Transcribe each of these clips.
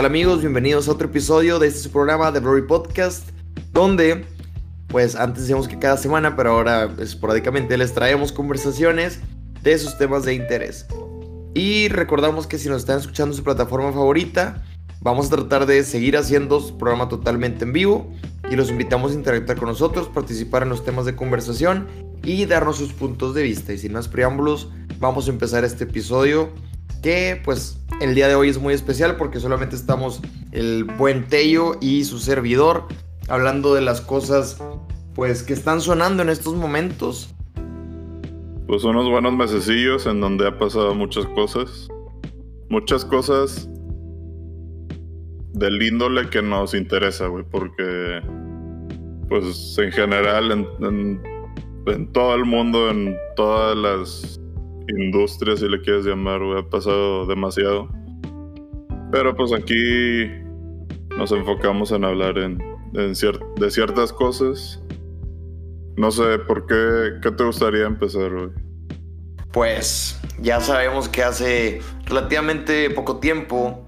¿Qué tal amigos? Bienvenidos a otro episodio de este programa de Glory Podcast, donde, pues antes decíamos que cada semana, pero ahora esporádicamente les traemos conversaciones de sus temas de interés. Y recordamos que si nos están escuchando en su plataforma favorita, vamos a tratar de seguir haciendo su programa totalmente en vivo y los invitamos a interactuar con nosotros, participar en los temas de conversación y darnos sus puntos de vista. Y sin más preámbulos, vamos a empezar este episodio que pues el día de hoy es muy especial porque solamente estamos el buen Tello y su servidor hablando de las cosas pues que están sonando en estos momentos. Pues unos buenos mesecillos en donde ha pasado muchas cosas. Muchas cosas del índole que nos interesa, güey, porque pues en general en, en todo el mundo, en todas las industria, si le quieres llamar, ha pasado demasiado. Pero pues aquí nos enfocamos en hablar en, de ciertas cosas. No sé, ¿por qué? ¿Qué te gustaría empezar hoy? Pues ya sabemos que hace relativamente poco tiempo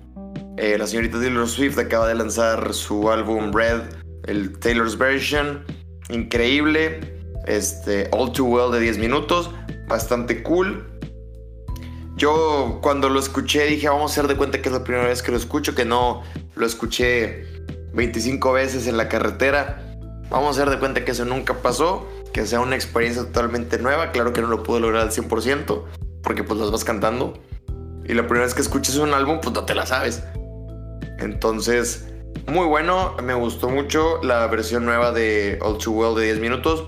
eh, la señorita Taylor Swift acaba de lanzar su álbum Red, el Taylor's Version. Increíble. Este, All Too Well de 10 minutos. Bastante cool. Yo cuando lo escuché dije, vamos a hacer de cuenta que es la primera vez que lo escucho, que no lo escuché 25 veces en la carretera. Vamos a hacer de cuenta que eso nunca pasó, que sea una experiencia totalmente nueva. Claro que no lo pude lograr al 100%, porque pues las vas cantando. Y la primera vez que escuches un álbum, pues no te la sabes. Entonces, muy bueno, me gustó mucho la versión nueva de All Too Well de 10 minutos.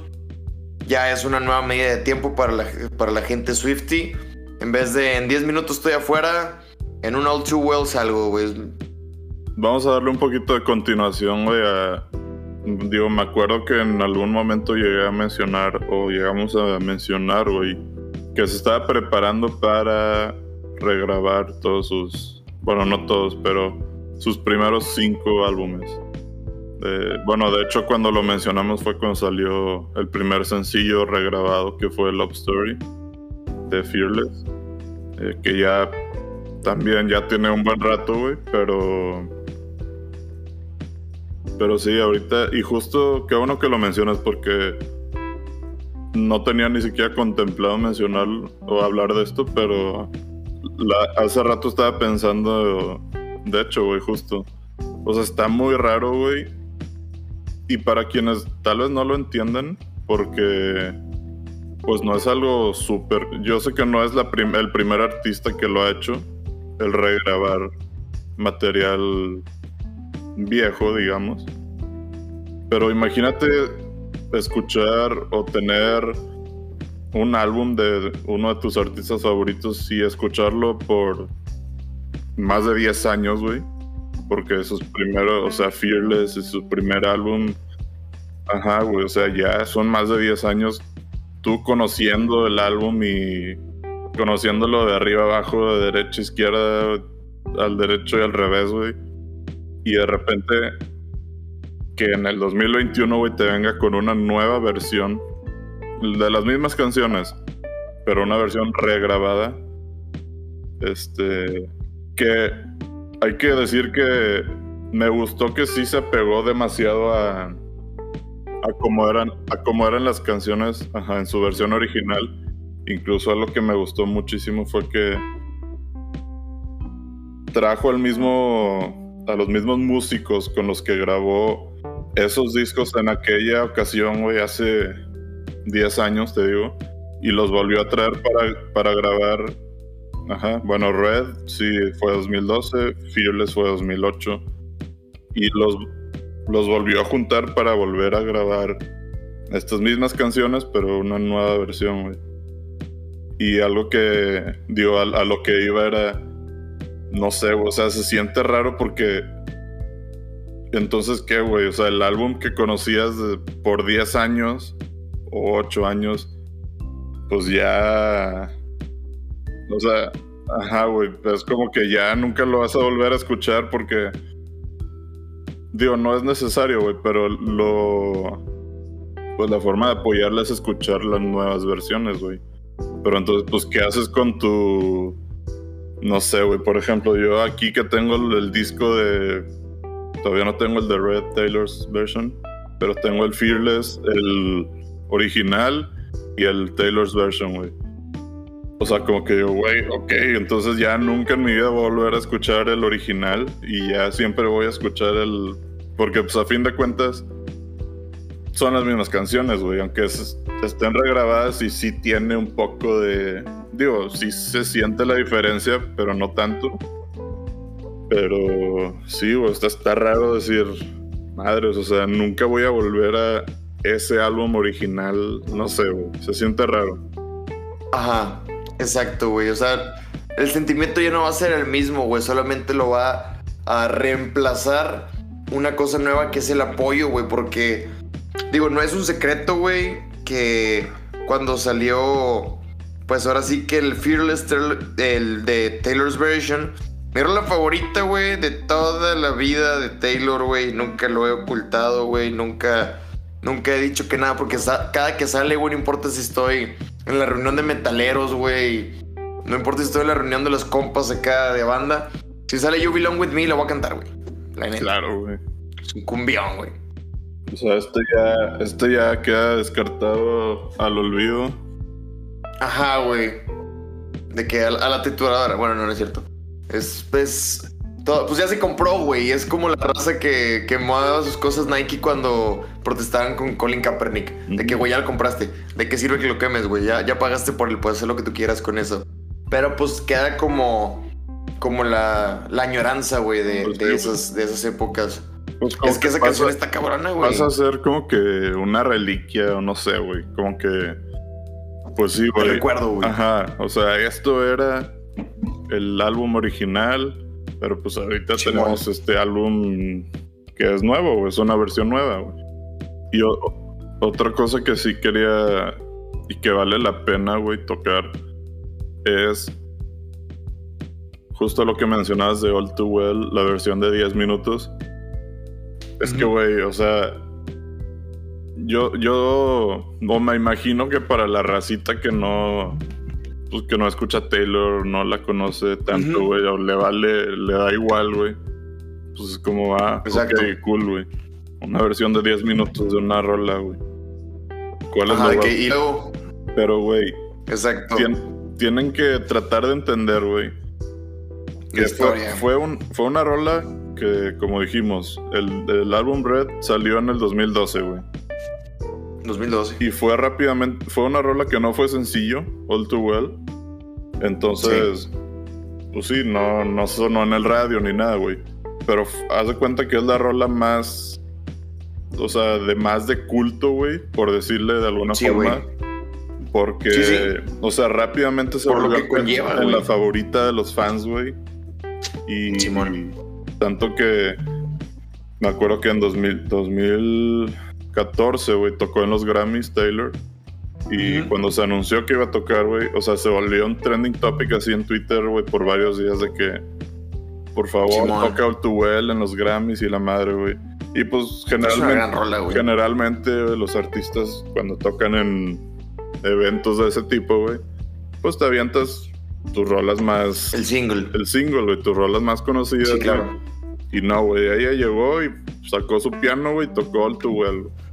Ya es una nueva medida de tiempo para para la gente Swifty en vez de en 10 minutos estoy afuera, en un All Too Well salgo, güey. Vamos a darle un poquito de continuación, güey. Digo, me acuerdo que en algún momento llegué a mencionar, o llegamos a mencionar, güey, que se estaba preparando para regrabar todos sus. Bueno, no todos, pero sus primeros cinco álbumes. bueno, de hecho, cuando lo mencionamos fue cuando salió el primer sencillo regrabado, que fue Love Story de Fearless. Eh, que ya también ya tiene un buen rato, güey, pero... Pero sí, ahorita, y justo qué bueno que lo mencionas porque no tenía ni siquiera contemplado mencionar o hablar de esto, pero hace rato estaba pensando, de hecho, güey, justo. O sea, está muy raro, güey. Y para quienes tal vez no lo entiendan, porque pues no es algo súper. Yo sé que no es la el primer artista que lo ha hecho, el regrabar material viejo, digamos. Pero imagínate escuchar o tener un álbum de uno de tus artistas favoritos y escucharlo por más de 10 años, güey. Porque sus primeros, o sea, Fearless es su primer álbum. Ajá, güey, o sea, ya son más de 10 años tú conociendo el álbum y conociéndolo de arriba abajo, de derecha a izquierda, al derecho y al revés, güey. Y de repente que en el 2021, güey, te venga con una nueva versión de las mismas canciones, pero una versión regrabada. Este, que hay que decir que me gustó que sí se pegó demasiado a, a como eran, las canciones en su versión original. Incluso algo que me gustó muchísimo fue que trajo al mismo, a los mismos músicos con los que grabó esos discos en aquella ocasión, güey, hace 10 años, te digo, y los volvió a traer para, para grabar. Ajá, bueno, Red sí fue 2012, Fearless fue 2008, y los los volvió a juntar para volver a grabar estas mismas canciones, pero una nueva versión, güey. Y algo que, digo, a, lo que iba era, no sé, o sea, se siente raro porque... Entonces, ¿qué, güey? O sea, el álbum que conocías por 10 años o 8 años, pues ya... O sea, ajá, güey, es como que ya nunca lo vas a volver a escuchar porque Digo, no es necesario, güey, pero lo. Pues la forma de apoyarla es escuchar las nuevas versiones, güey. Pero entonces, pues, ¿qué haces con tu. no sé, güey. Por ejemplo, yo aquí que tengo el, disco de. Todavía no tengo el de Red Taylor's version, pero tengo el Fearless, el original y el Taylor's version, güey. O sea, como que yo, güey, ok, entonces ya nunca en mi vida voy a volver a escuchar el original y ya siempre voy a escuchar el... Porque pues a fin de cuentas son las mismas canciones, güey, aunque es- estén regrabadas y sí tiene un poco de... Digo, sí se siente la diferencia, pero no tanto. Pero sí, güey, está, está raro decir, madres, o sea, nunca voy a volver a ese álbum original, no sé, güey, se siente raro. Ajá, exacto, güey. O sea, el sentimiento ya no va a ser el mismo, güey. Solamente lo va a reemplazar una cosa nueva que es el apoyo, güey. Porque, digo, no es un secreto, güey, que cuando salió, pues ahora sí que el Fearless, el de Taylor's Version, mi rola favorita, güey, de toda la vida de Taylor, güey. Nunca lo he ocultado, güey. Nunca, nunca he dicho que nada, porque cada que sale, güey, no importa si estoy en la reunión de metaleros, güey. No importa si estoy en la reunión de los compas acá de banda. Si sale You Belong With Me, la voy a cantar, güey. La neta. Claro, güey. Es un cumbión, güey. O sea, este ya, este ya queda descartado al olvido. Ajá, güey. De que a, la- a la trituradora. Bueno, no, no es cierto. Es, pues. Todo- pues ya se compró, güey. Es como la raza que quemaba sus cosas Nike cuando protestaban con Colin Kaepernick. De que, güey, ya lo compraste. ¿De qué sirve que lo quemes, güey? Ya, ya pagaste por él. Puedes hacer lo que tú quieras con eso. Pero pues queda como. Como la, la añoranza, güey, de, Pues de sí, esas, de esas épocas. Pues Es que esa pasa- canción está cabrona, güey. Pasa a ser como que una reliquia o no sé, güey. Como que. Pues sí, güey. recuerdo, güey. Ajá. O sea, esto era el álbum original. Pero pues ahorita tenemos este álbum que es nuevo, güey. Es una versión nueva, güey. Y o- otra cosa que sí quería y que vale la pena, güey, tocar es justo lo que mencionabas de All Too Well, la versión de 10 minutos. Es que, güey, o sea, yo, yo, o me imagino que para la racita que no, pues que no escucha a Taylor, no la conoce tanto, güey, o le vale, le da igual, güey. Pues es como, ah, Exacto. cool, güey. Una versión de 10 minutos de una rola, güey. ¿Cuál es la que, y luego. Pero, güey, Exacto. tien- tienen que tratar de entender, güey. Que fue, historia. fue, un, fue una rola que, como dijimos, el, el álbum Red salió en el 2012, güey. 2012. Y fue rápidamente, fue una rola que no fue sencillo, All Too Well. Entonces, pues sí, no, no sonó en el radio ni nada, güey. Pero haz de cuenta que es la rola más, o sea, de más de culto, güey, por decirle de alguna Sí, forma. güey. Porque, Sí, sí. o sea, rápidamente se Por lo volvió que conlleva, en la favorita de los fans, güey. Y, Simón. tanto que me acuerdo que en 2000, 2014, güey, tocó en los Grammys Taylor. Y cuando se anunció que iba a tocar, güey, o sea, se volvió un trending topic así en Twitter, güey, por varios días de que, por favor, Simón. toca All Too Well en los Grammys y la madre, güey. Y pues generalmente, rola, generalmente los artistas cuando tocan en eventos de ese tipo, güey, pues te avientas tus rolas más... El single. El single, güey, tus rolas más conocidas. Sí. Y no, güey, ella llegó y sacó su piano, güey, y tocó All Too Well. güey.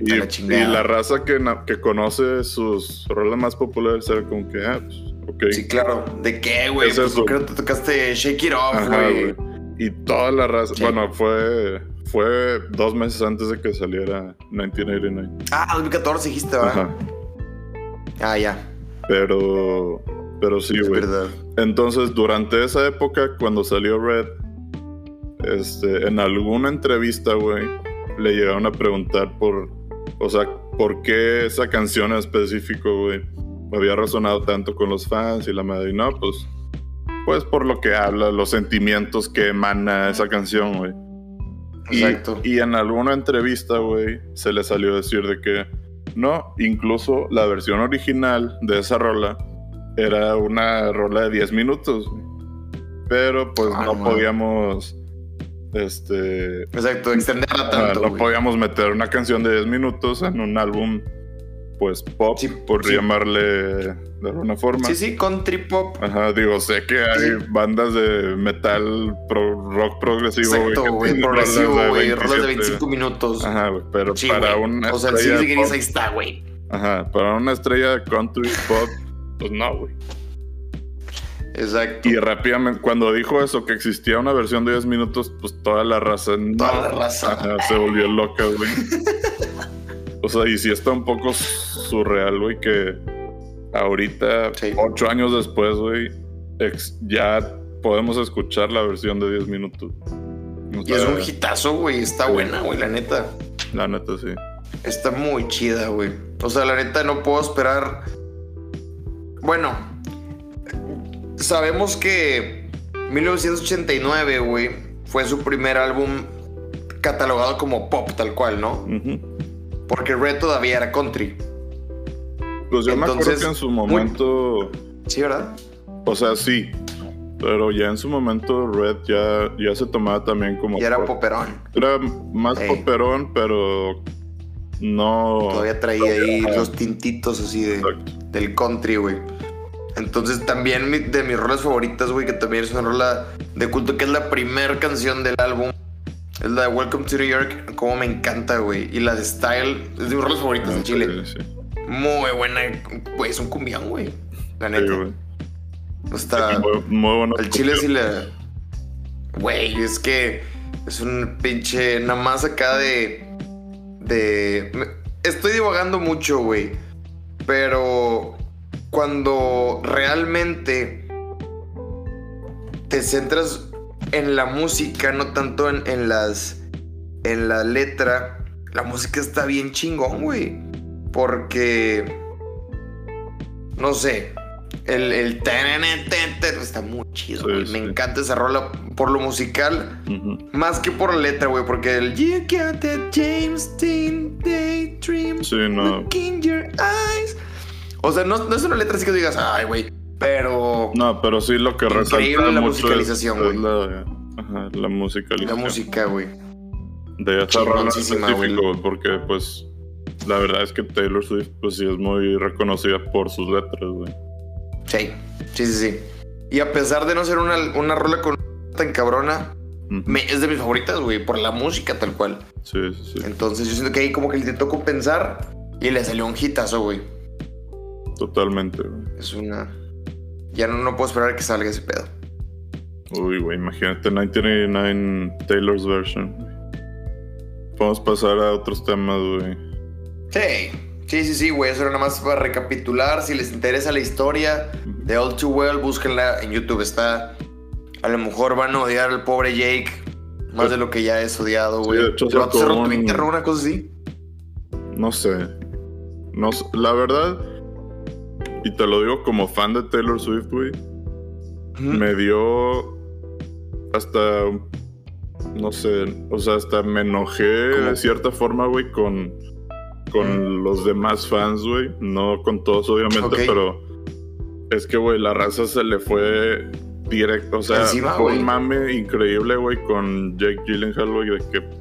Y, la y chingada. la raza que, que conoce sus rolas más populares era como que, ah, pues, ok. Sí, claro. ¿De qué, güey? Es Pues creo que te tocaste Shake It Off, güey. Y toda la raza, Sí. bueno, fue, fue dos meses antes de que saliera 1989. Ah, 2014 dijiste, ¿verdad? Ajá. Ah, ya. Pero, pero sí, Es güey. verdad. Entonces, durante esa época, cuando salió Red, este, en alguna entrevista, güey, le llegaron a preguntar por, o sea, por qué esa canción en específico, güey, había resonado tanto con los fans y la madre. Y no, pues, pues por lo que habla, los sentimientos que emana esa canción, güey. Exacto. y en alguna entrevista, güey, se le salió a decir de que no, incluso la versión original de esa rola era una rola de 10 minutos, güey. Pero pues Ah, no no. podíamos, este, Exacto, extenderla ah, tanto. no podíamos meter una canción de 10 minutos en un álbum pues pop, Sí, por sí. llamarle de alguna forma. Sí, sí, country pop. Ajá, digo, sé que hay Sí. bandas de metal, pro- rock progresivo. Exacto, güey. Progresivo, güey. Rolas de 27. 25 minutos. Ajá, güey, pero Sí, para güey. una O sea, Degrees pop- ahí está, güey. Ajá, para una estrella de country pop, pues no, güey. Exacto. Y rápidamente, cuando dijo eso, que existía una versión de 10 minutos, pues toda la raza. no, Toda la raza. ajá, se volvió loca, güey. o sea, y sí está un poco surreal, güey, que ahorita, Sí. ocho años después, güey, ya podemos escuchar la versión de 10 minutos. Y es un hitazo, güey. Está Sí. buena, güey, la neta. La neta, sí. Está muy chida, güey. O sea, la neta no puedo esperar. Bueno, sabemos que 1989, güey, fue su primer álbum catalogado como pop, tal cual, ¿no? Porque Red todavía era country. Pues yo me acuerdo Entonces, que en su muy- momento. Sí, ¿verdad? O sea, sí. Pero ya en su momento Red ya, ya se tomaba también como. Y era pop. poperón. Era más Ey. poperón, pero no. Todavía traía ahí los tintitos así de, Exacto. del country, güey. Entonces también de mis rolas favoritas, güey, que también es una rola de culto, que es la primera canción del álbum. Es la de Welcome to New York, como me encanta, güey. Y la de Style, es de mis rolas favoritas en Chile. Sí. Muy buena, güey, es un cumbión, güey. La Sí, neta. güey. Está... Muy, muy bueno. Al chile sí le... Güey, es que es un pinche... Nada más acá de... De... Estoy divagando mucho, güey. Pero... Cuando realmente... Te centras en la música, no tanto en, en las... En la letra. La música está bien chingón, güey. Porque... No sé. El, el está muy chido, güey. sí. Me encanta esa rola por lo musical, más que por la letra, güey. Porque el You got that James Dean daydream Sí, no. look in your eyes. O sea, no, no es una letra así que digas, ay, güey. Pero No, pero sí lo que Increíble resalta la mucho musicalización, güey. la, ajá, la la musicalización. música, güey. de esa rola en Chingoncísima, específico, güey. porque pues la verdad es que Taylor Swift pues sí es muy reconocida por sus letras, güey. Sí, sí, sí, sí. Y a pesar de no ser una, una rola con tan cabrona, me- es de mis favoritas, güey, por la música tal cual. Sí, sí, sí, Entonces yo siento que ahí como que le intentó compensar y le salió un hitazo, güey. Totalmente, güey. Es una... Ya no, no puedo esperar a que salga ese pedo. Uy, güey, imagínate 1999 Taylor's version. Podemos pasar a otros temas, güey. Sí, sí, sí, sí, güey. Eso era nada más para recapitular. Si les interesa la historia de All Too Well, búsquenla en YouTube. Está... A lo mejor van a odiar al pobre Jake más de lo que ya es odiado, güey. de hecho, El vato sacó cerró un- Twitter o una cosa así. No sé. No sé. La verdad, y te lo digo como fan de Taylor Swift, güey, me dio hasta no sé, o sea, hasta me enojé ¿Cómo? de cierta forma, güey, con con los demás fans, güey, no con todos obviamente, pero es que güey, la raza se le fue directo, o sea, Encima, fue un mame increíble, güey, con Jake Gyllenhaal, güey, de que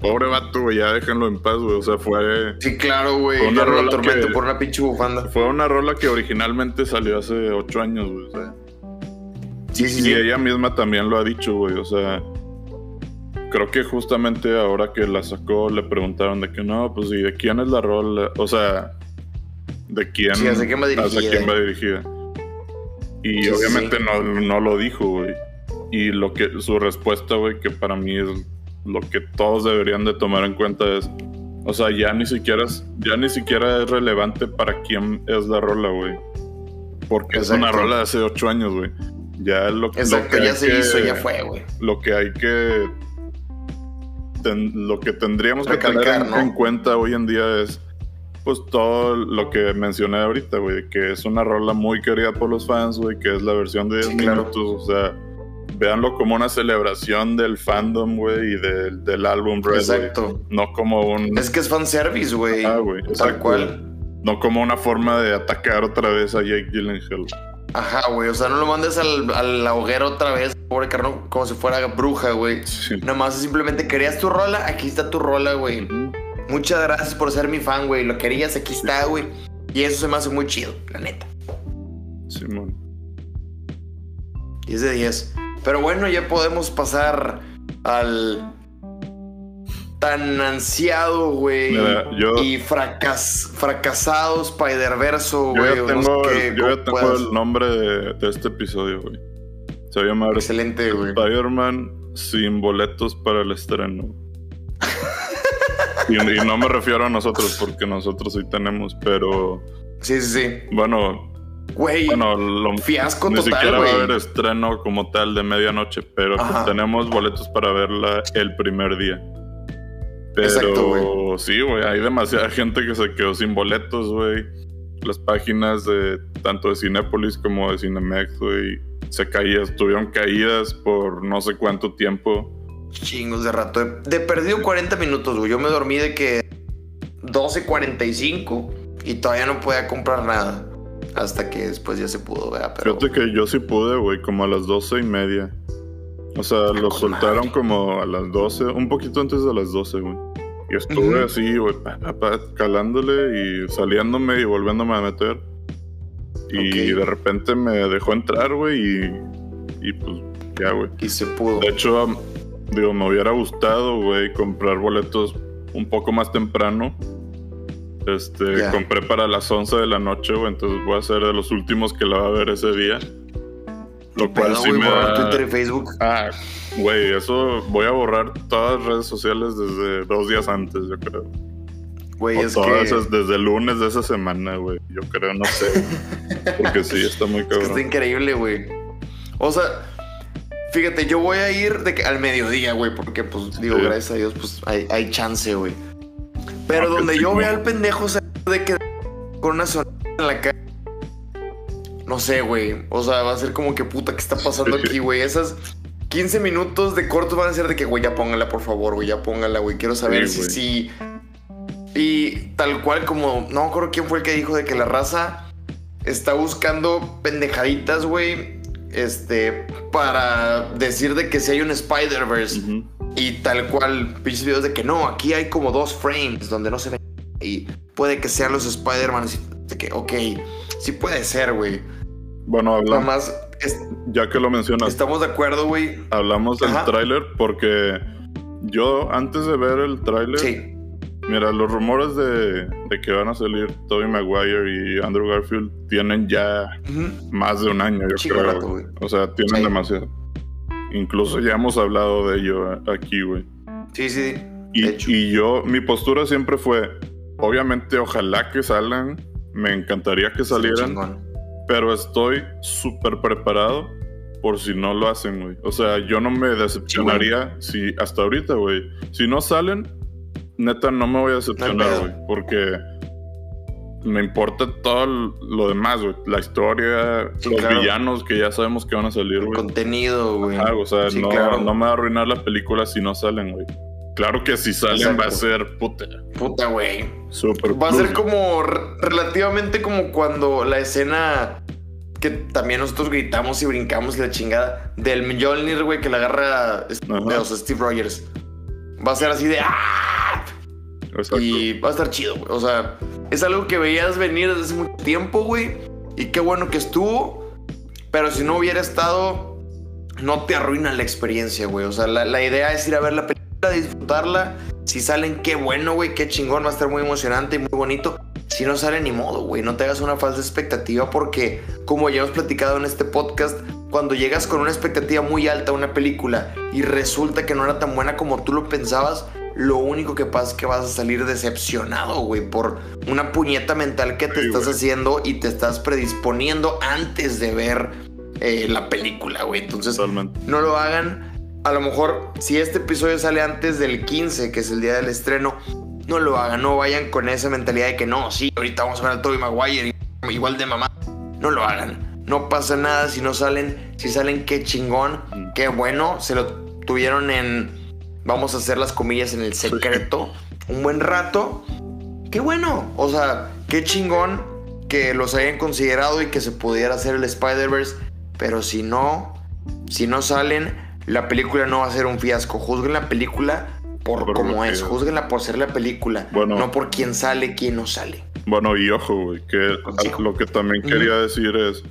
pobre vato, güey, ya déjenlo en paz, güey, o sea, fue Sí, claro, güey. Fue una rola atormento que- por una pinche bufanda. fue una rola que originalmente salió hace ocho años, güey, o sea, Sí, sí, y sí. ella misma también lo ha dicho, güey. O sea, creo que justamente ahora que la sacó le preguntaron de que no, pues y de quién es la rola. O sea, de quién. Sí, hacia quién va dirigida. hacia quién va dirigida. Y sí, obviamente sí. No, no lo dijo, güey. Y lo que su respuesta, güey, que para mí es lo que todos deberían de tomar en cuenta es. O sea, ya ni siquiera es, ya ni siquiera es relevante para quién es la rola, güey. Porque es una rola de hace ocho años, güey. Ya lo, lo Exacto, que ya se que- hizo, ya fue, güey. Lo que hay que. ten- lo que tendríamos que tener en, ¿no? en cuenta hoy en día es. Pues todo lo que mencioné ahorita, güey. Que es una rola muy querida por los fans, güey. Que es la versión de 10 Sí, claro. minutos. O sea, véanlo como una celebración del fandom, güey. Y del, del álbum Red. Exacto. No como un. Es que es fanservice, güey. Ah, güey, Tal cual. No como una forma de atacar otra vez a Jake Gyllenhaal. Ajá, güey. O sea, no lo mandes al, a la hoguera otra vez, pobre carno, como si fuera bruja, güey. Sí. Nada más simplemente querías tu rola, aquí está tu rola, güey. Muchas gracias por ser mi fan, güey. Lo querías, aquí está, güey. Y eso se me hace muy chido, la neta. Simón. 10 de 10. Pero bueno, ya podemos pasar al tan ansiado, güey. Yo- Y fracas, fracasado Spider-Verse, Yo güey. ya o tengo, no sé qué, el, yo ya tengo puedas. el nombre de, de este episodio, güey. Se va a llamar Excelente. Spider-Man sin boletos para el estreno. y, y no me refiero a nosotros, porque nosotros sí tenemos, pero Sí, sí, sí. bueno, Güey, bueno, lo, fiasco ni total, siquiera va a haber estreno como tal de medianoche, pero pues tenemos boletos para verla el primer día. Pero Exacto, güey. sí, güey, hay demasiada gente que se quedó sin boletos, güey. Las páginas de tanto de Cinépolis como de Cinemex, güey, se caían, estuvieron caídas por no sé cuánto tiempo. Chingos de rato. De, de perdido 40 minutos, güey. Yo me dormí de que 12.45 y todavía no podía comprar nada. Hasta que después ya se pudo, ¿verdad? Pero Fíjate que yo sí pude, güey, como a las doce y media. O sea, lo soltaron madre. como a las 12, un poquito antes de las 12, güey. Y estuve Ujú. así, güey, calándole y saliéndome y volviéndome a meter. Y Ok. de repente me dejó entrar, güey, y, y pues ya, güey. y se pudo. De hecho, digo, me hubiera gustado, güey, comprar boletos un poco más temprano. Este, compré para las 11 de la noche, güey, entonces voy a ser de los últimos que la va a ver ese día. Lo cual sí güey, me borrar da... Twitter y Facebook. Ah, güey, eso voy a borrar todas las redes sociales desde dos días antes, yo creo. Güey, es todas que, esas desde el lunes de esa semana, güey. Yo creo, no sé. Porque sí, está muy es que cabrón. está increíble, güey. O sea, fíjate, yo voy a ir de que al mediodía, güey, porque, pues, digo, Sí. gracias a Dios, pues, hay, hay chance, güey. Pero donde yo vea al pendejo, o sea, de que con una sonrisa en la cara. No sé, güey. O sea, va a ser como que puta, ¿qué está pasando aquí, güey? Esas 15 minutos de cortos van a ser de que, güey, ya póngala, por favor, güey, ya póngala, güey. Quiero saber Sí, si sí. Y tal cual como, no me acuerdo quién fue el que dijo de que la raza está buscando pendejaditas, güey. Este, para decir de que si hay un Spider-Verse. Y tal cual, pinches videos de que no, aquí hay como dos frames donde no se ven. Y puede que sean los Spider-Man. De que, ok, sí puede ser, güey. Bueno, hablamos, es- ya que lo mencionas, estamos de acuerdo, güey. hablamos del tráiler porque yo antes de ver el tráiler, Sí, mira, los rumores de, de que van a salir Tobey Maguire y Andrew Garfield tienen ya Ujú. más de un año, yo Chico creo. rato. O sea, tienen Sí. demasiado. Incluso ya hemos hablado de ello aquí, güey. sí, sí. Y, hecho. y yo, mi postura siempre fue, obviamente, ojalá que salgan, me encantaría que salieran, Chingón. pero estoy súper preparado por si no lo hacen, güey. O sea, yo no me decepcionaría si hasta ahorita, güey. Si no salen, neta, no me voy a decepcionar, güey. Porque me importa todo lo demás, güey. La historia, Sí, los claro. villanos que ya sabemos que van a salir, El güey. contenido, güey. O sea, Sí, no, claro. no me va a arruinar la película si no salen, güey. Claro que si salen Exacto. va a ser puta. Puta, güey. Super Va a ser como re- relativamente como cuando la escena que también nosotros gritamos y brincamos y la chingada del Mjolnir, güey, que la agarra este, Ajá. o sea, Steve Rogers. Va a ser así de ¡ah! Y va a estar chido, güey. O sea, es algo que veías venir desde hace mucho tiempo, güey. Y qué bueno que estuvo. Pero si no hubiera estado, no te arruina la experiencia, güey. O sea, la, la idea es ir a ver la película, disfrutarla. Si salen, qué bueno, güey, qué chingón. Va a estar muy emocionante y muy bonito. Si no sale, ni modo, güey. No te hagas una falsa expectativa porque, como ya hemos platicado en este podcast, cuando llegas con una expectativa muy alta a una película y resulta que no era tan buena como tú lo pensabas, lo único que pasa es que vas a salir decepcionado, güey, por una puñeta mental que te Sí, estás güey. haciendo y te estás predisponiendo antes de ver eh, la película, güey. Entonces, Totalmente. no lo hagan. A lo mejor, si este episodio sale antes del 15, que es el día del estreno, no lo hagan. No vayan con esa mentalidad de que no, sí, ahorita vamos a ver al Tobey Maguire, igual de mamá. No lo hagan. No pasa nada si no salen. Si salen, qué chingón, Mm. qué bueno. Se lo tuvieron en, vamos a hacer las comillas en el secreto, un buen rato. Qué bueno. O sea, qué chingón que los hayan considerado y que se pudiera hacer el Spider-Verse. Pero si no, si no salen, la película no va a ser un fiasco. Juzguen la película por, Por cómo es. Júzguenla por ser la película. Bueno. No por quién sale, quién no sale. Bueno, y ojo, güey, que Sí. lo que también quería decir es.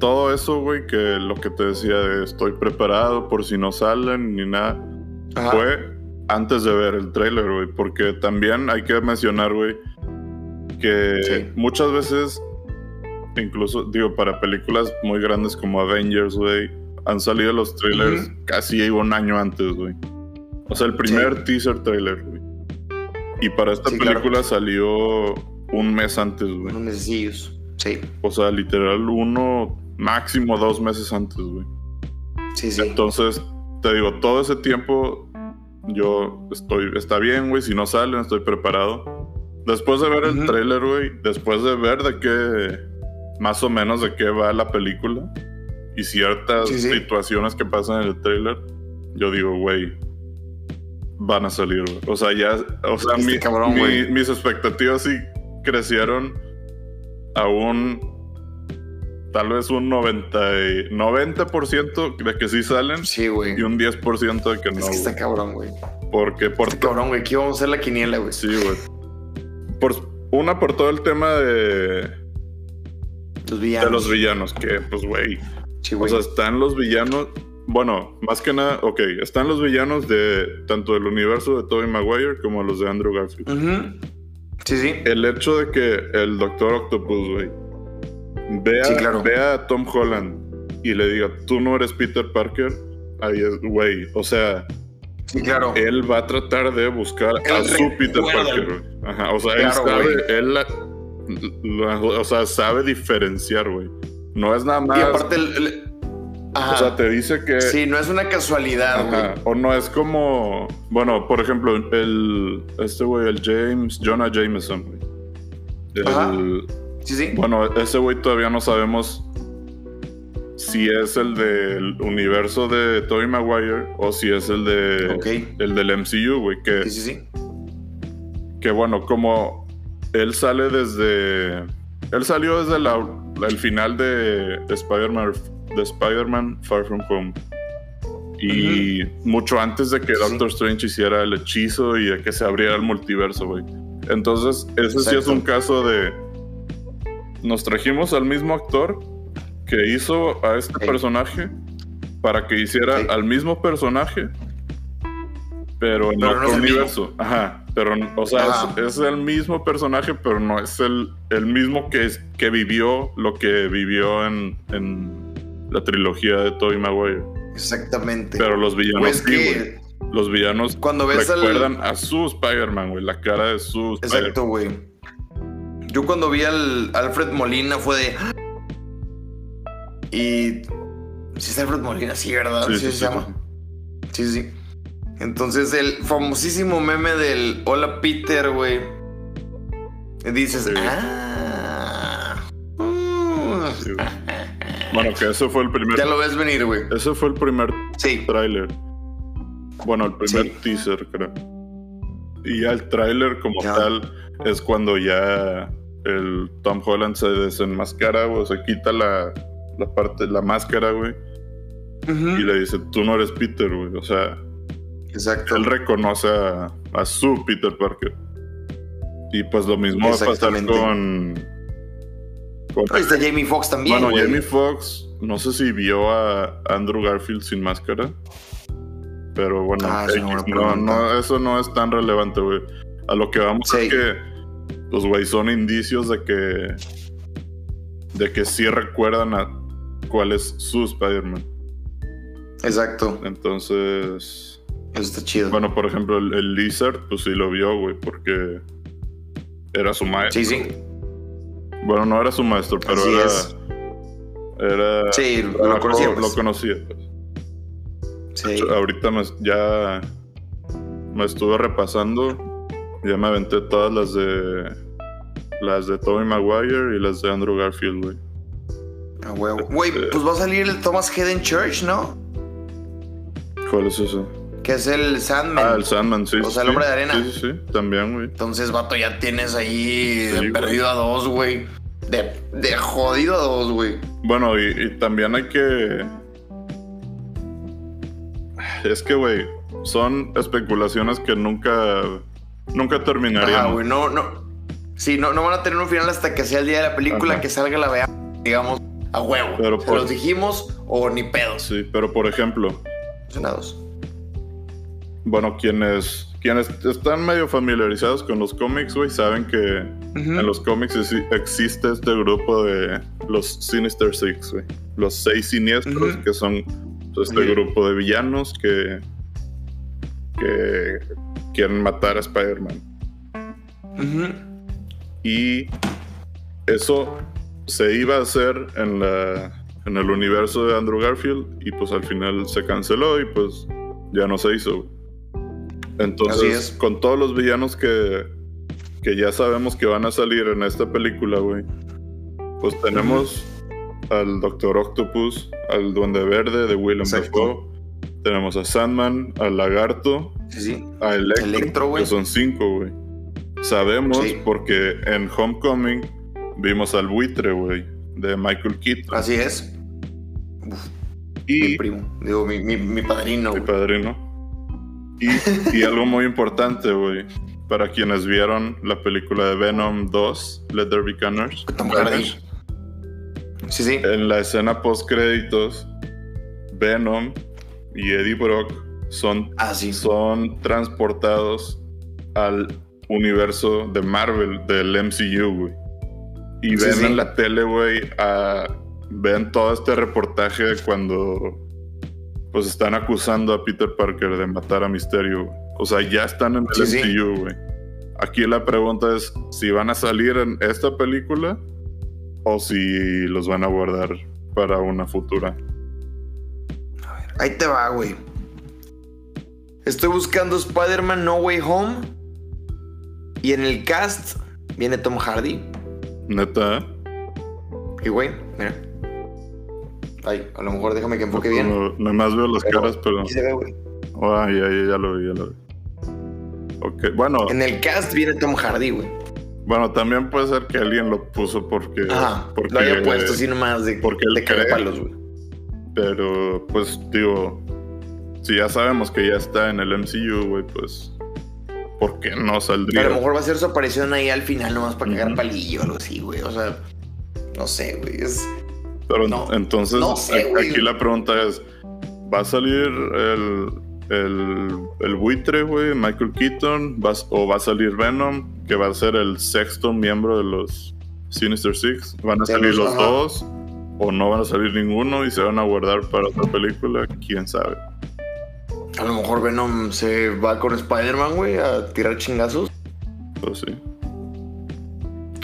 Todo eso, güey, que lo que te decía de estoy preparado por si no salen ni nada, Ajá. fue antes de ver el trailer, güey, porque también hay que mencionar, güey, que Sí. muchas veces, incluso, digo, para películas muy grandes como Avengers, güey, han salido los trailers Ujú. casi un año antes, güey. O sea, el primer Sí. teaser trailer, güey. Y para esta Sí, claro. película salió un mes antes, güey. Unos mesecillos. Sí, O sea, literal, uno, máximo dos meses antes, güey. sí, sí. Entonces, te digo, todo ese tiempo yo estoy, está bien, güey, si no salen, estoy preparado. Después de ver el Ujú. tráiler, güey, después de ver de qué, más o menos de qué va la película y ciertas Sí, sí. situaciones que pasan en el tráiler, yo digo, güey, van a salir, güey. O sea, ya, o sea, Este mi- cabrón, mi- güey. mis expectativas sí crecieron a un tal vez un 90, y- 90% de que sí salen Sí, güey. y un 10% de que no. Es que está cabrón, güey. Porque por Está cabrón, güey. Aquí vamos a hacer la quiniela, güey. sí, güey. Por una por todo el tema de, Los villanos. de los villanos, que pues güey, Sí, o güey. sea, están los villanos, bueno, más que nada, ok, están los villanos de tanto del universo de Tobey Maguire como los de Andrew Garfield. Sí, sí. El hecho de que el Doctor Octopus, güey, Sí, claro. vea a Tom Holland y le diga, tú no eres Peter Parker, ahí es, güey, o sea, Sí, claro. él va a tratar de buscar a su Peter. Parker, güey. Ajá, o sea, él sabe, él la- la- o sea, sabe diferenciar, güey. No es nada más, y aparte, el, el- Ajá. o sea, te dice que... Sí, no es una casualidad, güey. Ajá, O no es como, bueno, por ejemplo, el, este güey, el James, Jonah Jameson, güey. El-. Sí, sí. bueno, ese güey todavía no sabemos si es el del universo de Tobey Maguire o si es el de el del MCU, güey, que, Sí, sí, sí. que bueno, como él sale desde él salió desde la- el final de, de Spider-Man de Spider-Man Far From Home. Y mucho antes de que Sí. Doctor Strange hiciera el hechizo y de que se abriera el multiverso, güey. Entonces, ese sí es un caso de. Nos trajimos al mismo actor que hizo a este Sí. personaje para que hiciera Sí. al mismo personaje, pero en Pero otro es el mismo. universo. Ajá. Pero, o sea, es, es el mismo personaje, pero no es el, el mismo que, es- que vivió lo que vivió en, en la trilogía de Tobey Maguire. Exactamente. Pero los villanos Pues sí, que güey. Los villanos cuando ves al. recuerdan a su Spider-Man, güey. La cara de su Spider-Man. Exacto, güey. Yo cuando vi al Alfred Molina fue de. Y. Sí, es Alfred Molina, sí, ¿verdad? Sí, se llama. Sí, sí. Entonces, el famosísimo meme del Hola Peter, güey. Dices, ah. mm". Bueno, que ese fue el primer. Ya lo ves venir, güey. Ese fue el primer Sí. tráiler. Bueno, el primer Sí. teaser, creo. Y ya el tráiler como Ya. tal es cuando ya el Tom Holland se desenmascara, o se quita la, la parte, la máscara, güey. Y le dice, tú no eres Peter, güey. O sea, Exacto. él reconoce a, a su Peter Parker. Y pues lo mismo va a pasar con... con Ahí está Jamie Foxx también. bueno, güey. Jamie Foxx, no sé si vio a Andrew Garfield sin máscara. Pero bueno, Ah, X, no no, eso no es tan relevante, güey. A lo que vamos Sí. es que, pues, güey, son indicios de que. de que sí recuerdan a cuál es su Spider-Man. Exacto. Entonces. Eso está chido. Bueno, por ejemplo, el, el Lizard, pues sí lo vio, güey, porque era su maestro. sí, sí. Bueno, no era su maestro, pero Así era. es. Era. Sí, lo conocía, pues. Lo conocía, pues. Sí. Ahorita me, ya me estuve repasando. Ya me aventé todas las de. Las de Tobey Maguire y las de Andrew Garfield, güey. Ah, huevo. Güey, pues va a salir el Thomas Hayden Church, ¿no? ¿Cuál es ese? Que es el Sandman. Ah, el Sandman, sí. O sea, el sí. hombre de arena. Sí, sí, sí. También, güey. Entonces, vato, ya tienes ahí Sí, güey. perdido a dos, güey. De, de jodido a dos, güey. Bueno, y, y también hay que. Es que, güey, son especulaciones que nunca, nunca terminarían. Ah, güey, no, no. Sí, no, no van a tener un final hasta que sea el día de la película, Ajá. que salga la vea, digamos, a huevo. Pero ¿Se por- los dijimos o ni pedos? Sí, pero por ejemplo, Emocionados. bueno, quienes, quienes están medio familiarizados con los cómics, güey, saben que en los cómics exi- existe este grupo de los Sinister Six, güey. Los seis siniestros, que son este Ujú. grupo de villanos que, que quieren matar a Spider-Man. Y eso se iba a hacer en la en el universo de Andrew Garfield y pues al final se canceló y pues ya no se hizo. Entonces, es. con todos los villanos que, que ya sabemos que van a salir en esta película, güey, pues tenemos al Doctor Octopus, al Duende Verde de Willem. Dafoe, tenemos a Sandman, al Lagarto, Sí, sí. a Electro, Electro, que son cinco, güey. Sabemos Sí. porque en Homecoming vimos al buitre, güey, de Michael Keaton. Así es. Mi y primo. Digo, mi, mi, mi padrino. mi padrino. Y, y algo muy importante, güey. Para quienes vieron la película de Venom 2, Let There Be Hardy. Sí, sí. en la escena post créditos, Venom y Eddie Brock son Ah, sí. son transportados al universo de Marvel, del MCU, güey. Y Sí, ven sí. en la tele, güey, a- ven todo este reportaje de cuando pues están acusando a Peter Parker de matar a Misterio. güey. O sea, ya están en el. MCU, güey. Aquí la pregunta es si van a salir en esta película o si los van a guardar para una futura. Ahí te va, güey. Estoy buscando Spider-Man No Way Home. Y en el cast viene Tom Hardy. Neta, ¿eh? Y güey, mira. Ay, a lo mejor déjame que enfoque bien. No, nada más veo las Pero caras, pero... Se ve, güey. Ah, ya, ya, ya lo vi, ya lo vi. Ok, bueno, En el cast viene Tom Hardy, güey. bueno, también puede ser que alguien lo puso porque. Ajá. porque lo había puesto así nomás de, porque él de cree. cagapalos, güey. Pero, pues, digo, si ya sabemos que ya está en el MCU, güey, pues. ¿Por qué no A saldría? lo mejor va a ser su aparición ahí al final nomás para cagar palillo o algo así, güey. O sea, no sé, güey. Es... Pero no, entonces, no sé, a- aquí la pregunta es: ¿va a salir el, el, el buitre, güey, Michael Keaton? ¿Va- ¿O va a salir Venom, que va a ser el sexto miembro de los Sinister Six? ¿Van a salir los- dos? ¿O no van a salir ninguno y se van a guardar para otra película? ¿Quién sabe? A lo mejor Venom se va con Spider-Man, güey, a tirar chingazos. Pues sí.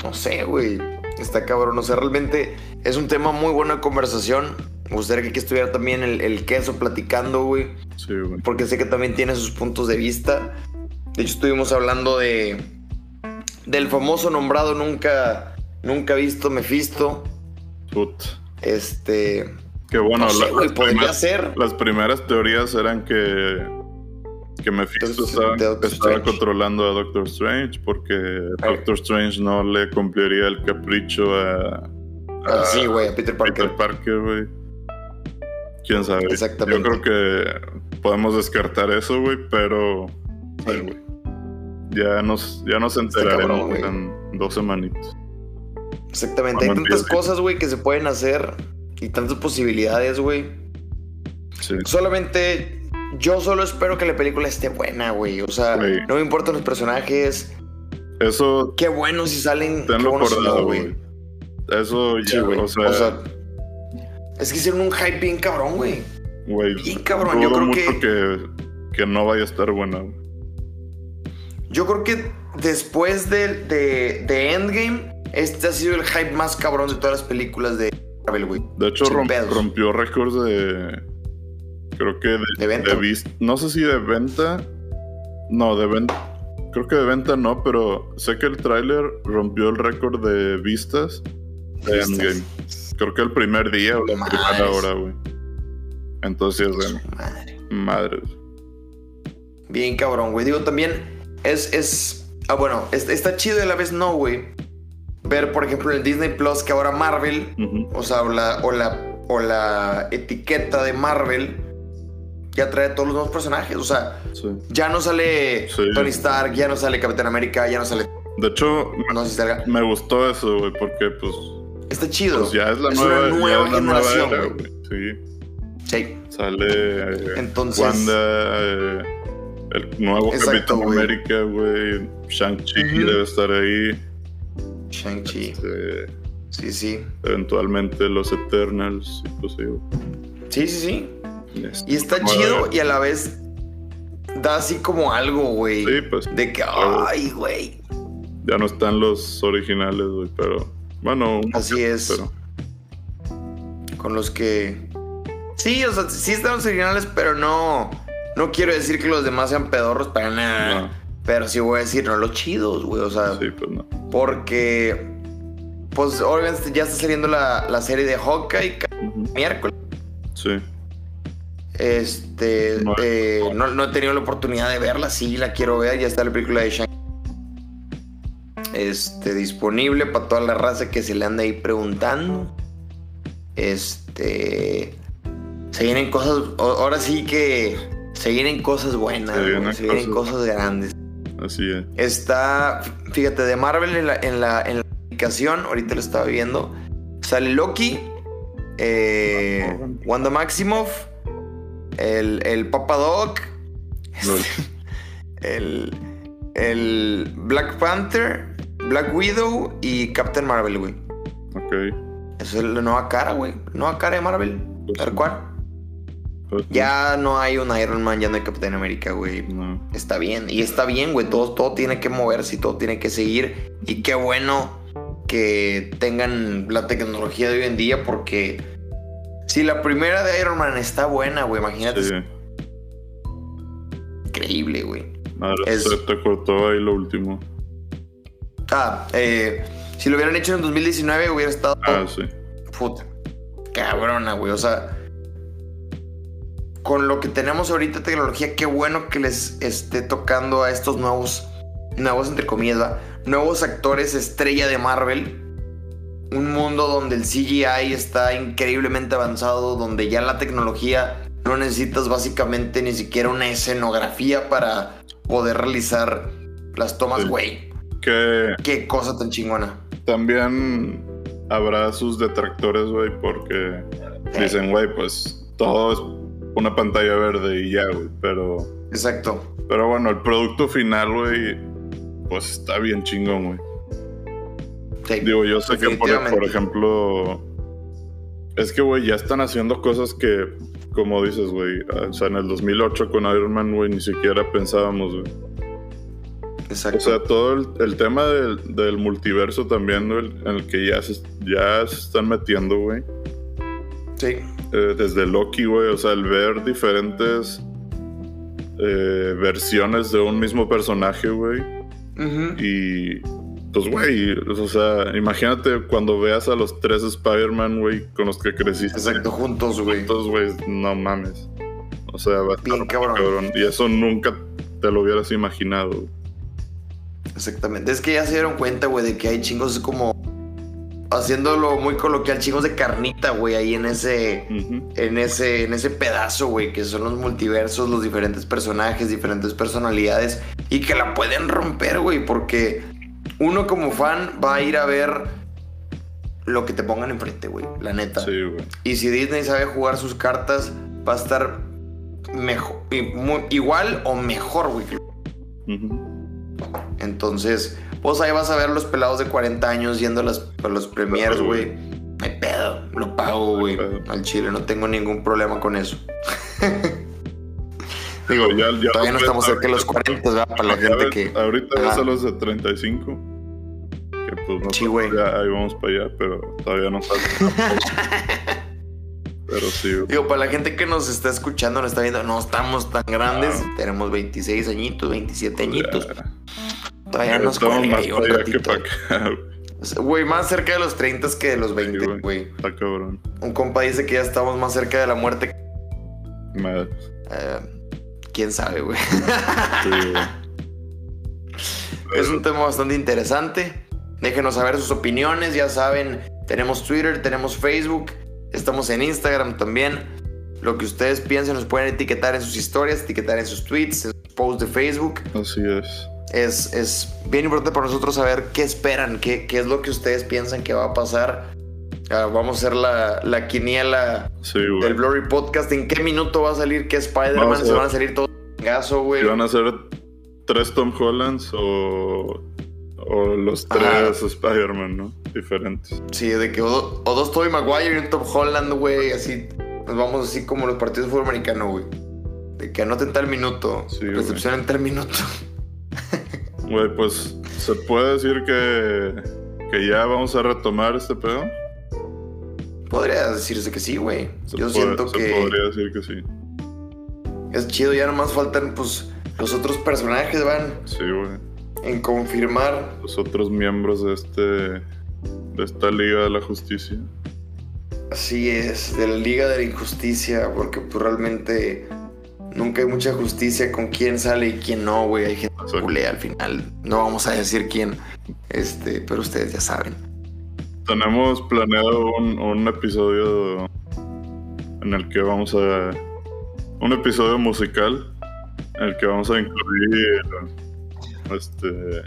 No sé, güey. Está cabrón. O sea, realmente es un tema muy bueno de conversación. Me gustaría que aquí estuviera también el, el queso platicando, güey. Sí, güey. Porque sé que también tiene sus puntos de vista. De hecho, estuvimos hablando de. Del famoso nombrado nunca. Nunca visto Mephisto. Put. Este. Que bueno, no sé, la- güey, las, primeras, ser. las primeras teorías eran que. Que Mephisto estaba, controlando a Doctor Strange porque Doctor Strange no le cumpliría el capricho a, Ah, sí, güey, a Peter Parker. Peter Parker, güey. Quién sabe. Exactamente. Yo creo que podemos descartar eso, güey, pero. ay. Ya nos, ya nos enteraremos cabrón, en dos semanitas. Exactamente. Hay tantas cosas, güey, que se pueden hacer. Y tantas posibilidades, güey. Sí. Solamente. Yo solo espero que la película esté buena, güey. O sea, no me importan los personajes. Eso Qué bueno si salen. tenlo por güey. Eso ya, Sí, güey. o sea, es que hicieron un hype bien cabrón, güey. güey. bien cabrón, yo creo mucho que- que... que no vaya a estar buena. güey. Yo creo que después de, de, de Endgame, este ha sido el hype más cabrón de todas las películas de güey. De hecho, rompió récords de. Creo que de, ¿De venta? No sé si de venta. No, de venta. Creo que de venta no, pero sé que el tráiler rompió el récord de vistas de Vistas. Endgame. Creo que el primer día o la primera hora, güey. Entonces, bueno, Madre. madre. Bien cabrón, güey. Digo, también es, es... Ah, bueno, es- está chido y a la vez no, güey. Ver, por ejemplo, en el Disney Plus que ahora Marvel, Ujú. o sea, o la, o la, o la etiqueta de Marvel, ya trae todos los nuevos personajes. O sea, Sí. ya no sale Sí. Tony Stark, ya no sale Capitán América, ya no sale. De hecho, No sé si me gustó eso, güey, porque pues, Está chido. pues ya es la Es nueva, una nueva es la nueva generación, era. Sí. Sí. Sale eh, Entonces- Wanda, eh, el nuevo Capitán. América, güey. Shang-Chi Ujú. debe estar ahí. Shang-Chi. Este, Sí, sí. eventualmente los Eternals, inclusive. Sí, sí, sí. Este, Y está chido y a la vez da así como algo, güey. Sí, pues De que, ay, güey. ya no están los originales, güey, pero bueno, Así es. Pero, Con los que. Sí, o sea, sí están los originales, pero no. No quiero decir que los demás sean pedorros para nada. No. Pero sí voy a decir, no, los chidos, güey. O sea, sí, pues no. porque. Pues obviamente ya está saliendo la, la serie de Hawkeye Ujú. miércoles. Sí, Este. No. eh, no, no he tenido la oportunidad de verla. Sí, la quiero ver. Ya está la película de Shang. Este, disponible para toda la raza que se le anda ahí preguntando. Este. Se vienen cosas. Ahora sí que. Se vienen cosas buenas. Se güey, vienen Se vienen cosas- cosas grandes. Así es. Está, fíjate, de Marvel en la, en la, en la aplicación, ahorita lo estaba viendo. Sale Loki, eh, Wanda Maximoff, el, el Papa Doc, Lol. el, el Black Panther, Black Widow y Captain Marvel, güey. Ok. Esa es la nueva cara, güey. Nueva cara de Marvel. Pues Tal sí. cual. Ya no hay un Iron Man, ya no hay Captain América, güey. No. Está bien, y está bien, güey. Todo, todo tiene que moverse y todo tiene que seguir. Y qué bueno que tengan la tecnología de hoy en día, porque si la primera de Iron Man está buena, güey, imagínate, Sí. increíble, güey. Ahora Es- se te cortó ahí lo último. Ah, eh, si lo hubieran hecho en 2019, hubiera estado. Ah, sí. Puta, cabrona, güey. O sea, con lo que tenemos ahorita tecnología, qué bueno que les esté tocando a estos nuevos, nuevos entre comillas, ¿va? nuevos actores estrella de Marvel. Un mundo donde el CGI está increíblemente avanzado, donde ya la tecnología no necesitas básicamente ni siquiera una escenografía para poder realizar las tomas, güey. Qué cosa tan chingona. también habrá sus detractores, güey, porque dicen, güey, pues todo es una pantalla verde y ya, güey. Pero, Exacto. pero bueno, el producto final, güey, pues está bien chingón, güey. Sí. Digo, yo sé que, por, ejemplo, es que, güey, ya están haciendo cosas que, como dices, güey, o sea, en el 2008 con Iron Man, güey, ni siquiera pensábamos, güey. Exacto. O sea, todo el, el tema del, del multiverso también, güey, en el que ya se, ya se están metiendo, güey. sí. Eh, desde Loki, güey, o sea, el ver diferentes eh, versiones de un mismo personaje, güey. Y pues, güey, o sea, imagínate cuando veas a los tres Spider-Man, güey, con los que creciste. Exacto, juntos, güey. Entonces, güey, no mames. O sea, va a estar Bien muy cabrón. Y eso nunca te lo hubieras imaginado. Exactamente. Es que ya se dieron cuenta, güey, de que hay chingos como. Haciéndolo muy coloquial, chingos de carnita, güey, ahí en ese. En ese, en ese pedazo, güey, que son los multiversos, los diferentes personajes, diferentes personalidades, y que la pueden romper, güey, porque uno como fan va a ir a ver lo que te pongan enfrente, güey, la neta. Sí, güey. Y si Disney sabe jugar sus cartas, va a estar mejor, igual o mejor, güey. Entonces, pues ahí vas a ver los pelados de 40 años yendo a, las, a los premiers, güey. Me pedo, lo pago, güey. Al chile, no tengo ningún problema con eso. Digo, ya, ya Todavía no estamos cerca de los ahorita, 40, ¿verdad? Para la gente ves- que. Ahorita ves a los de 35. Que pues no Sí, güey. ahí vamos para allá, pero todavía no falta. pero sí, güey. Digo, para la gente que nos está escuchando, nos está viendo, no estamos tan grandes. Tenemos 26 añitos, 27 añitos. Ya. Todavía nos cuelga más ahí un ratito. güey. Más cerca de los 30 que de los 20, güey. güey. Está cabrón. Un compa dice que ya estamos más cerca de la muerte. Madre. Eh, ¿Quién sabe, güey? Sí, güey. Es un tema bastante interesante. Déjenos saber sus opiniones. Ya saben, tenemos Twitter, tenemos Facebook, estamos en Instagram también. lo que ustedes piensen, nos pueden etiquetar en sus historias, etiquetar en sus tweets, en sus posts de Facebook. Así es. Es, es bien importante para nosotros saber qué esperan, qué, qué es lo que ustedes piensan que va a pasar. Ah, vamos a hacer la, la quiniela Sí, del. Glory Podcast. ¿En qué minuto va a salir qué Spider-Man? Se van a salir todos gaso, güey. ¿Y van a ser tres Tom Hollands o, o los tres Ajá. Spider-Man, ¿no? Diferentes. Sí, de que o, do- o dos Tobey Maguire y un Tom Holland, güey. Así nos vamos así como los partidos de fútbol americano, güey. De que anoten tal minuto. Sí, güey. recepción en tal minuto. Güey, pues se puede decir que, que ya vamos a retomar este pedo. Podría decirse que sí, güey. Yo puede- siento se que podría decir que sí. es chido. Ya nomás faltan, pues, los otros personajes, van Sí, güey. en confirmar. Los otros miembros de este de esta Liga de la Justicia. Así es, de la Liga de la Injusticia, porque pues realmente nunca hay mucha justicia con quién sale y quién no, güey. Hay gente que culea al final. No vamos a decir quién, este, pero ustedes ya saben. Tenemos planeado un, un episodio en el que vamos a. Un episodio musical en el que vamos a incluir este,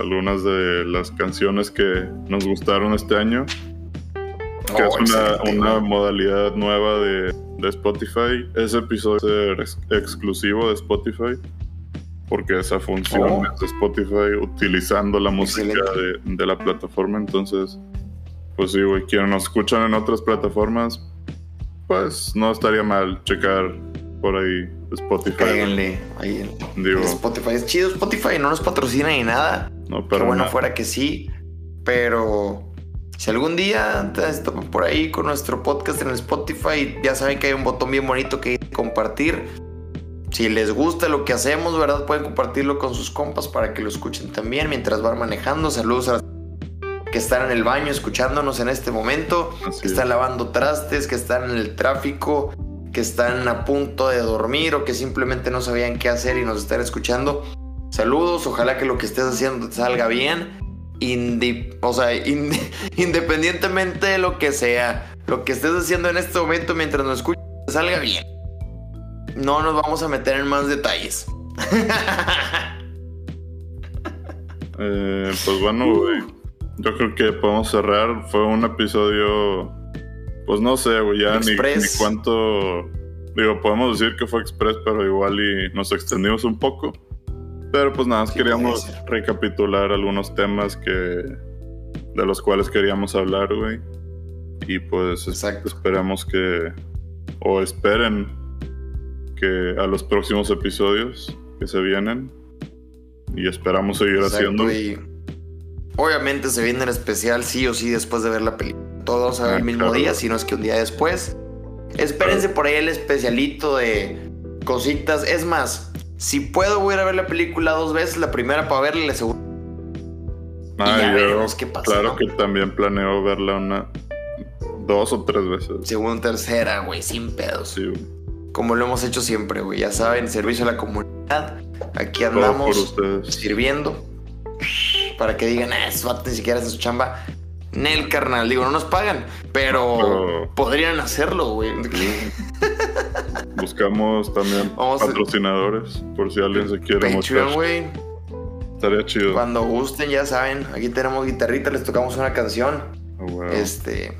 algunas de las canciones que nos gustaron este año. Que Oh, es una, excelente, una güey. modalidad nueva de, de Spotify. Ese episodio es ex- exclusivo de Spotify. Porque esa función Oh. es de Spotify utilizando la música de, de la plataforma. Entonces, pues sí, güey, quienes nos escuchan en otras plataformas, pues no estaría mal checar por ahí Spotify. Cáiganle ahí Digo, en Spotify. Es chido Spotify, no nos patrocina ni nada. no, Pero bueno, nada. fuera que sí. Pero si algún día topan por ahí con nuestro podcast en el Spotify, ya saben que hay un botón bien bonito que dice compartir. Si les gusta lo que hacemos, ¿verdad? Pueden compartirlo con sus compas para que lo escuchen también mientras van manejando. Saludos a las que están en el baño escuchándonos en este momento, Así que es. están lavando trastes, que están en el tráfico, que están a punto de dormir o que simplemente no sabían qué hacer y nos están escuchando. Saludos, ojalá que lo que estés haciendo te salga bien. Indi- o sea, inde- independientemente de lo que sea, lo que estés haciendo en este momento mientras nos escuchas, te salga bien. No nos vamos a meter en más detalles. Eh, pues bueno, güey. Yo creo que podemos cerrar. Fue un episodio. Pues no sé, güey, ya ni, ni cuánto. Digo, podemos decir que fue express, pero igual y nos extendimos un poco. Pero pues nada, más queríamos recapitular algunos temas que. de los cuales queríamos hablar, güey. Y pues es- Exacto. esperamos que. o esperen que a los próximos episodios que se vienen. Y esperamos seguir haciendo. Y obviamente se viene el especial sí o sí después de ver la película. Todos Ah, el mismo claro. día, si no es que un día después. Espérense por ahí el especialito de cositas. Es más, si puedo voy a ir a ver la película dos veces, la primera para verla y la segunda. Ah, y ya yo, veremos qué pasa, Claro ¿no? que también planeo verla una, dos o tres veces. Segunda, tercera, güey, sin pedos. Sí, güey. Como lo hemos hecho siempre, güey. Ya saben, servicio a la comunidad. Aquí andamos sirviendo. Para que digan, ah, vatos ni siquiera hacen su chamba. Nel, carnal. Digo, no nos pagan, pero podrían hacerlo, güey. Buscamos también Vamos a- patrocinadores por si alguien se quiere Patreon, güey. Estaría chido. Cuando gusten, ya saben. Aquí tenemos guitarrita, les tocamos una canción. Ah, güey, Este.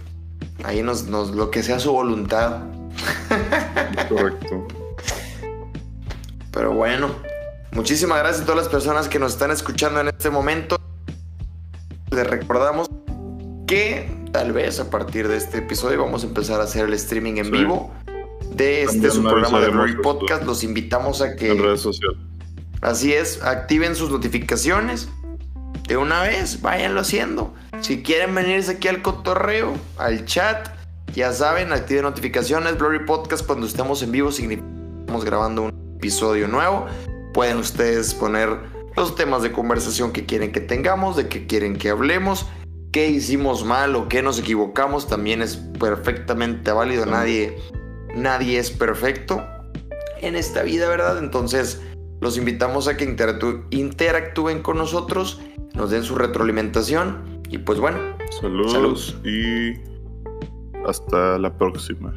Ahí nos, nos. Lo que sea su voluntad. Correcto. Pero bueno, muchísimas gracias a todas las personas que nos están escuchando en este momento. Les recordamos que tal vez a partir de este episodio vamos a empezar a hacer el streaming en Sí. vivo de este su programa de esto. Podcast. Los invitamos a En que, redes sociales. así es, activen sus notificaciones. De una vez, váyanlo haciendo. Si quieren venirse aquí al cotorreo, al chat, ya saben, activen notificaciones. Glory Podcast cuando estemos en vivo significa que estamos grabando un episodio nuevo. Pueden ustedes poner los temas de conversación que quieren que tengamos, de qué quieren que hablemos, qué hicimos mal o qué nos equivocamos. También es perfectamente válido. Nadie, nadie es perfecto en esta vida, ¿verdad? Entonces, los invitamos a que interactú- interactúen con nosotros, nos den su retroalimentación y pues bueno, Saludos Saludos. y hasta la próxima.